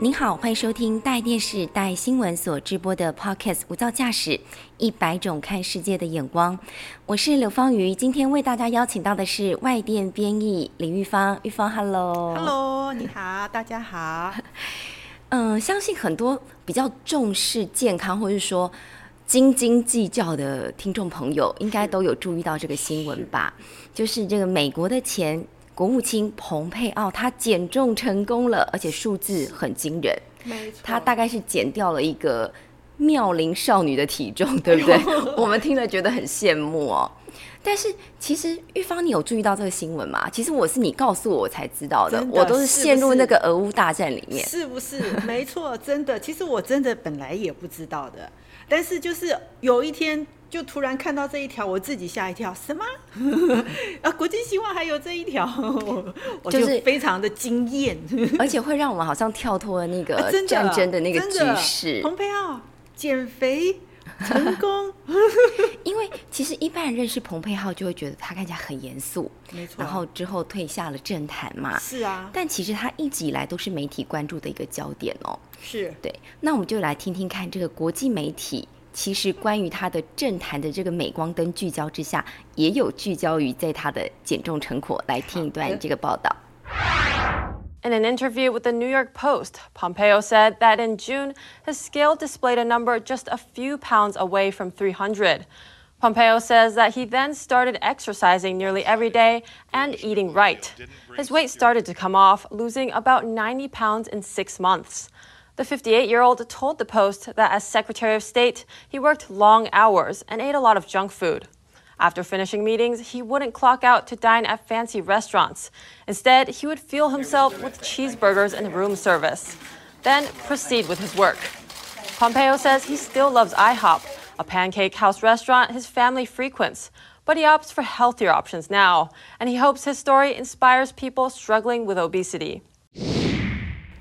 您好，欢迎收听大电视、大新闻所直播的 Podcast《无噪驾驶：一百种看世界的眼光》。我是刘芳瑜，今天为大家邀请到的是外电编译李玉芳。玉芳，Hello，Hello，你好，大家好。嗯，相信很多比较重视健康或者说斤斤计较的听众朋友，应该都有注意到这个新闻吧？就是这个美国的钱。国务卿蓬佩奥他减重成功了，而且数字很惊人。没错，他大概是减掉了一个妙龄少女的体重，对不对？我们听了觉得很羡慕哦。但是其实玉芳，你有注意到这个新闻吗？其实我是你告诉我我才知道的，我都是陷入那个俄乌大战里面。是不是？没错，真的。其实我真的本来也不知道的，但是就是有一天。就突然看到这一条，我自己吓一跳，什么？啊，国际新闻还有这一条，我就非常的惊艳，而且会让我们好像跳脱了那个战争的那个局势。蓬佩奥减肥成功，因为其实一般人认识蓬佩奥就会觉得他看起来很严肃，没错。然后之后退下了政坛嘛，是啊。但其实他一直以来都是媒体关注的一个焦点哦。是对，那我们就来听听看这个国际媒体。其实，关于他的政坛的这个镁光灯聚焦之下，也有聚焦于在他的减重成果。来听一段这个报道。In an interview with the New York Post, Pompeo said that in June, his scale displayed a number just a few pounds away from 300. Pompeo says that he then started exercising nearly every day and eating right. His weight started to come off, losing about 90 pounds in six months. The 58 year old told the Post that as Secretary of State, he worked long hours and ate a lot of junk food. After finishing meetings, he wouldn't clock out to dine at fancy restaurants. Instead, he would fuel himself with cheeseburgers and room service, then proceed with his work. Pompeo says he still loves IHOP, a pancake house restaurant his family frequents, but he opts for healthier options now, and he hopes his story inspires people struggling with obesity.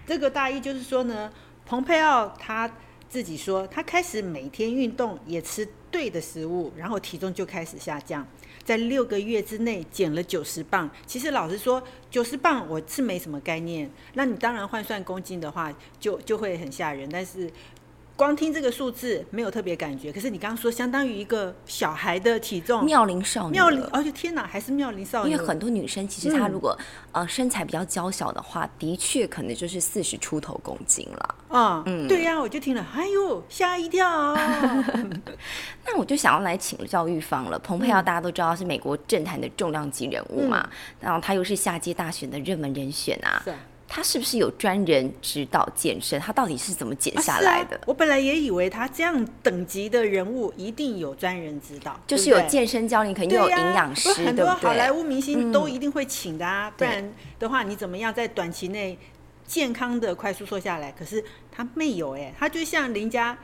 这个大意就是说呢， 蓬佩奥他自己说，他开始每天运动，也吃对的食物，然后体重就开始下降，在六个月之内减了九十磅。其实老实说，九十磅我是没什么概念，那你当然换算公斤的话，就就会很吓人。但是光听这个数字没有特别感觉，可是你刚刚说相当于一个小孩的体重，妙龄少女，妙龄，而且天哪，还是妙龄少女。因为很多女生其实她如果呃身材比较娇小的话，的确可能就是四十出头公斤了。啊，嗯，对呀，我就听了，哎呦，吓一跳。那我就想要来请教玉芳了。蓬佩奥大家都知道是美国政坛的重量级人物嘛，然后他又是下届大选的热门人选啊。他是不是有专人指导健身？他到底是怎么减下来的？我本来也以为他这样等级的人物一定有专人指导，就是有健身教练，肯定有营养师，很多好莱坞明星都一定会请的啊，不然的话你怎么样在短期内健康的快速瘦下来？可是他没有哎，他就像邻家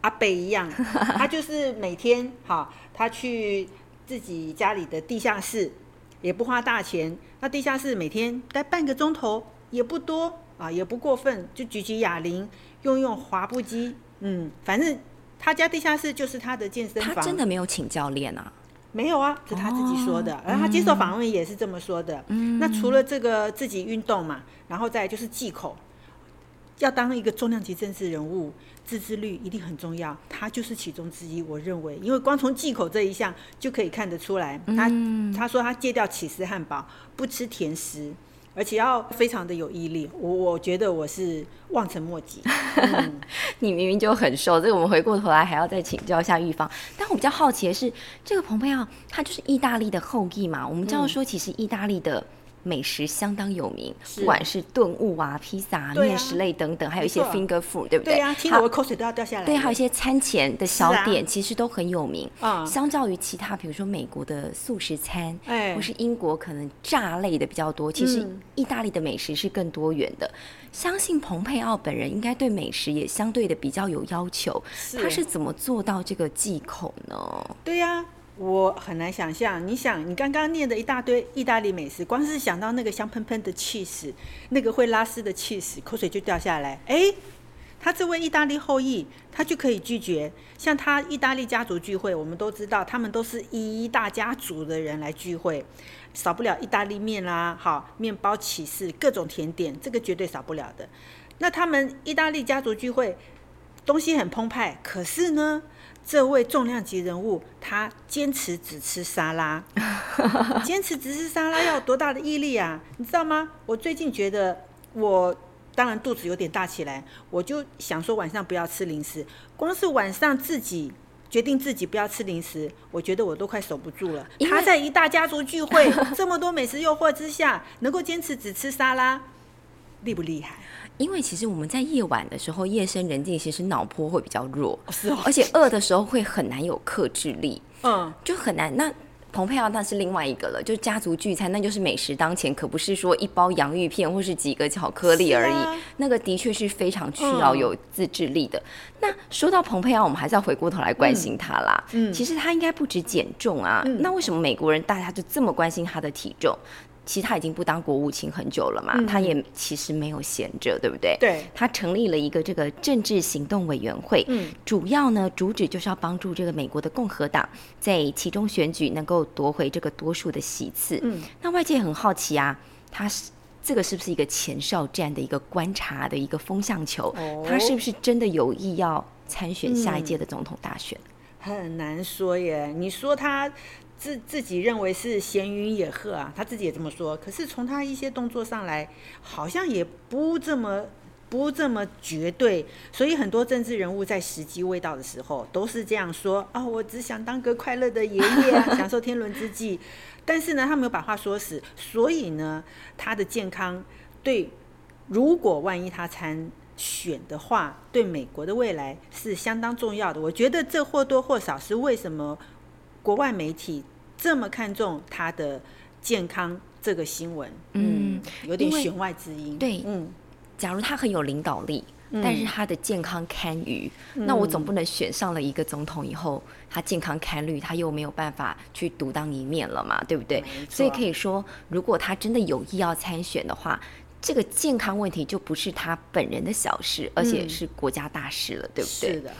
阿北一样，他就是每天哈，他去自己家里的地下室，也不花大钱，那地下室每天待半个钟头。也不多啊，也不过分，就举举哑铃，用用滑步机，嗯，反正他家地下室就是他的健身房。他真的没有请教练啊？没有啊，是他自己说的，而他接受访问也是这么说的。嗯，那除了这个自己运动嘛，然后再就是忌口，要当一个重量级政治人物，自制率一定很重要，他就是其中之一。我认为，因为光从忌口这一项就可以看得出来，他他说他戒掉起司汉堡，不吃甜食。而且要非常的有毅力，我我觉得我是望尘莫及。你明明就很瘦，这个我们回过头来还要再请教一下玉芳。但我比较好奇的是，这个蓬佩奥他就是意大利的后裔嘛？我们知道说，其实意大利的。美食相当有名，不管是炖物啊、披萨、面食类等等，还有一些 finger food，对不对？对呀，听我口水都要掉下来。对，还有一些餐前的小点，其实都很有名。啊，相较于其他，比如说美国的素食餐，哎，或是英国可能炸类的比较多，其实意大利的美食是更多元的。相信蓬佩奥本人应该对美食也相对的比较有要求。他是怎么做到这个忌口呢？对呀。我很难想象。你想，你刚刚念的一大堆意大利美食，光是想到那个香喷喷的气势，那个会拉丝的气势，口水就掉下来。哎，他这位意大利后裔，他就可以拒绝。像他意大利家族聚会，我们都知道，他们都是一大家族的人来聚会，少不了意大利面啦，好，面包、起司、各种甜点，这个绝对少不了的。那他们意大利家族聚会，东西很澎湃，可是呢？这位重量级人物，他坚持只吃沙拉，坚持只吃沙拉要多大的毅力啊？你知道吗？我最近觉得，我当然肚子有点大起来，我就想说晚上不要吃零食。光是晚上自己决定自己不要吃零食，我觉得我都快守不住了。他在一大家族聚会，这么多美食诱惑之下，能够坚持只吃沙拉，厉不厉害？因为其实我们在夜晚的时候，夜深人静，其实脑波会比较弱，是哦，而且饿的时候会很难有克制力，嗯，就很难。那蓬佩奥那是另外一个了，就家族聚餐，那就是美食当前，可不是说一包洋芋片或是几个巧克力而已。那个的确是非常需要有自制力的。那说到蓬佩奥，我们还是要回过头来关心他啦。嗯，其实他应该不止减重啊，那为什么美国人大家就这么关心他的体重？其实他已经不当国务卿很久了嘛，他也其实没有闲着，对不对？对。他成立了一个这个政治行动委员会，嗯，主要呢主旨就是要帮助这个美国的共和党在其中选举能够夺回这个多数的席次。嗯，那外界很好奇啊，他是这个是不是一个前哨战的一个观察的一个风向球？他是不是真的有意要参选下一届的总统大选？很难说耶。你说他。自自己认为是闲云野鹤啊，他自己也这么说。可是从他一些动作上来，好像也不这么不这么绝对。所以很多政治人物在时机未到的时候，都是这样说啊，我只想当个快乐的爷爷啊，享受天伦之际。但是呢，他没有把话说死。所以呢，他的健康对，如果万一他参选的话，对美国的未来是相当重要的。我觉得这或多或少是为什么。国外媒体这么看重他的健康这个新闻，嗯，有点弦外之音。对，嗯，假如他很有领导力，但是他的健康堪虞，那我总不能选上了一个总统以后，他健康堪虑，他又没有办法去独当一面了嘛，对不对？所以可以说，如果他真的有意要参选的话，这个健康问题就不是他本人的小事，而且是国家大事了，对不对？是的。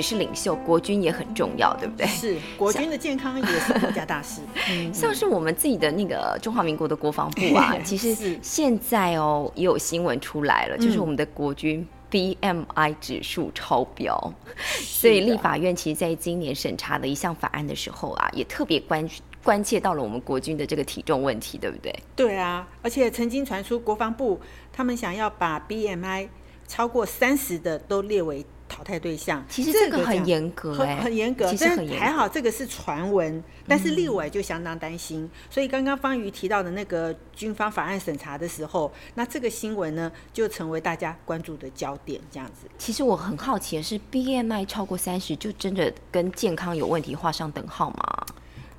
只是领袖，国军也很重要，对不对？是国军的健康也是国家大事。像是我们自己的那个中华民国的国防部啊，其实现在哦也有新闻出来了，就是我们的国军 BMI 指数超标，所以立法院其实在今年审查的一项法案的时候啊，也特别关关切到了我们国军的这个体重问题，对不对？对啊，而且曾经传出国防部他们想要把 BMI 超过三十的都列为。淘汰对象，其实这个很严格，很很严格，其实很还好，这个是传闻，但是立委就相当担心。所以刚刚方瑜提到的那个军方法案审查的时候，那这个新闻呢就成为大家关注的焦点。这样子，其实我很好奇的是，BMI 超过三十就真的跟健康有问题画上等号吗？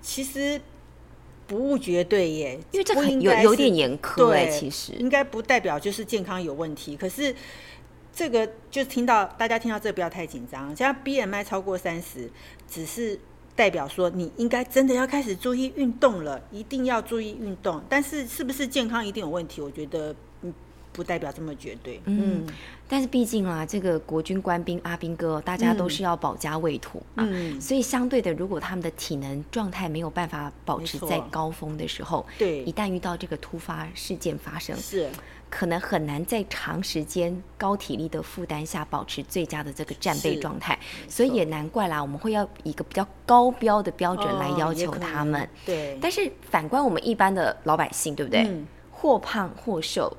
其实不绝对耶，因为这个有有点严苛哎，其实应该不代表就是健康有问题，可是。这个就听到大家听到这不要太紧张，像 BMI 超过三十，只是代表说你应该真的要开始注意运动了，一定要注意运动。但是是不是健康一定有问题？我觉得嗯，不代表这么绝对。嗯，但是毕竟啊，这个国军官兵阿兵哥，大家都是要保家卫土啊，所以相对的，如果他们的体能状态没有办法保持在高峰的时候，对，一旦遇到这个突发事件发生，是。可能很难在长时间高体力的负担下保持最佳的这个战备状态，所以也难怪啦，我们会要一个比较高标的标准来要求他们。对，但是反观我们一般的老百姓，对不对？或胖或瘦，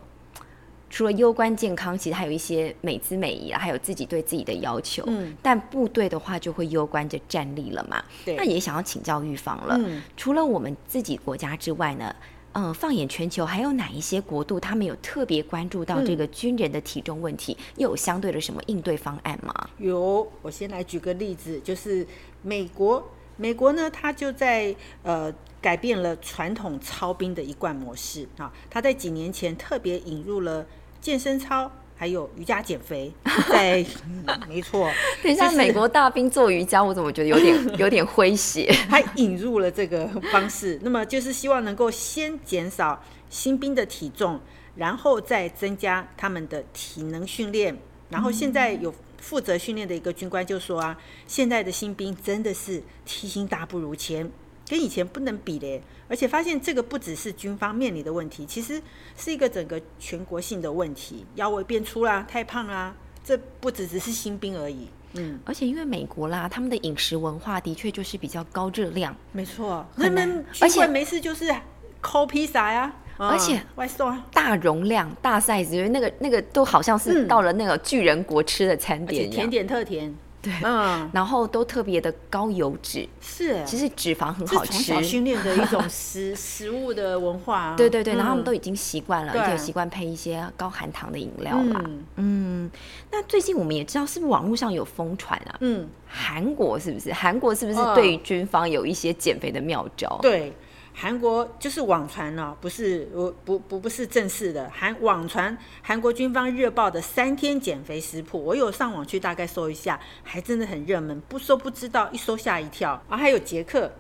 除了攸关健康，其实还有一些美姿美仪啊，还有自己对自己的要求。嗯，但部队的话就会攸关着战力了嘛。对那也想要请教预防了。嗯除了我们自己国家之外呢？嗯，放眼全球，还有哪一些国度，他们有特别关注到这个军人的体重问题，又有相对的什么应对方案吗？有，我先来举个例子，就是美国，美国呢，它就在呃改变了传统操兵的一贯模式啊，它在几年前特别引入了健身操。还有瑜伽减肥，在、嗯没错，等一下，美国大兵做瑜伽，我怎么觉得有点 有点诙谐？他引入了这个方式，那么就是希望能够先减少新兵的体重，然后再增加他们的体能训练。然后现在有负责训练的一个军官就说啊，现在的新兵真的是体型大不如前，跟以前不能比嘞。而且发现这个不只是军方面临的问题，其实是一个整个全国性的问题，腰围变粗啦，太胖啦，这不只只是新兵而已。嗯，而且因为美国啦，他们的饮食文化的确就是比较高热量，没错，很难他们而且没事就是抠披萨呀，而且啊外送啊，大容量、大 size，因为那个那个都好像是嗯。到了那个巨人国吃的餐点甜，点特甜，对，嗯，然后都特别的高油脂，是，其实脂肪很好吃。从小训练的一种食 食物的文化啊，对对对，然后他们嗯都已经习惯了，对而且有习惯配一些高含糖的饮料啦。嗯嗯，那最近我们也知道，是不是网络上有疯传啊？嗯，韩国是不是？韩国是不是嗯对于军方有一些减肥的妙招？对。韩国就是网传呢、不是我不不不是正式的，韩网传韩国军方热报的三天减肥食谱，我有上网去大概搜一下，还真的很热门，不搜不知道，一搜吓一跳。啊，还有捷克，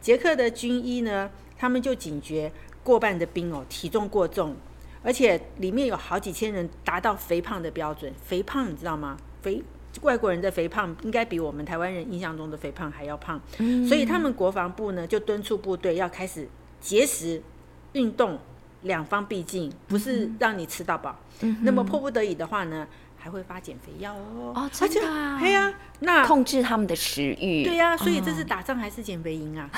捷克的军医呢，他们就警觉过半的兵哦体重过重，而且里面有好几千人达到肥胖的标准。肥胖你知道吗？肥外国人的肥胖应该比我们台湾人印象中的肥胖还要胖，所以他们国防部呢就敦促部队要开始节食、运动，两方必进，不是让你吃到饱。那么迫不得已的话呢，还会发减肥药哦。哦真的啊对呀、那控制他们的食欲。对呀、所以这是打仗还是减肥营啊？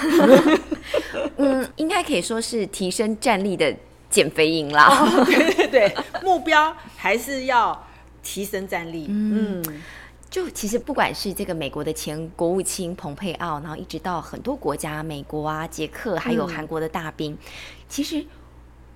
嗯，应该可以说是提升战力的减肥营啦。哦对对对，目标还是要提升战力。嗯就其实不管是这个美国的前国务卿蓬佩奥，然后一直到很多国家，美国啊、捷克，还有嗯韩国的大兵，其实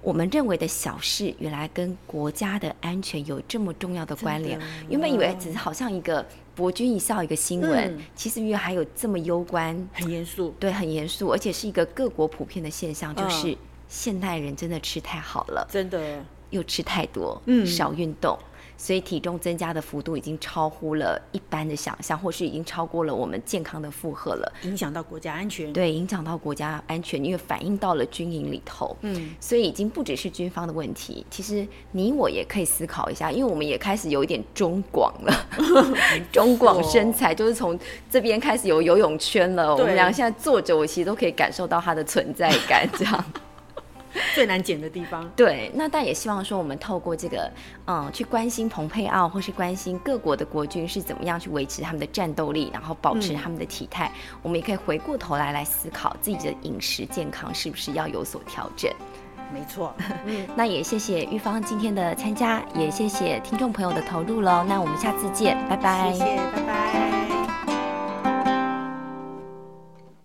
我们认为的小事，原来跟国家的安全有这么重要的关联。原本以为只是好像一个博君一笑一个新闻，嗯其实因为还有这么攸关，很严肃。对，很严肃，而且是一个各国普遍的现象，就嗯是现代人真的吃太好了。真的，又吃太多，嗯少运动，所以体重增加的幅度已经超乎了一般的想象，或是已经超过了我们健康的负荷了。影响到国家安全。对，影响到国家安全，因为反映到了军营里头，嗯，所以已经不只是军方的问题。其实你我也可以思考一下，因为我们也开始有一点中广了，中广身材就是从这边开始有游泳圈了。我们对俩现在坐着，我其实都可以感受到它的存在感，这样。最难减的地方。对，那但也希望说，我们透过这个，嗯，去关心蓬佩奥，或是关心各国的国军是怎么样去维持他们的战斗力，然后保持嗯他们的体态，我们也可以回过头来来思考自己的饮食健康是不是要有所调整。没错，嗯，那也谢谢玉芳今天的参加，也谢谢听众朋友的投入喽。那我们下次见，拜拜。谢谢，拜拜。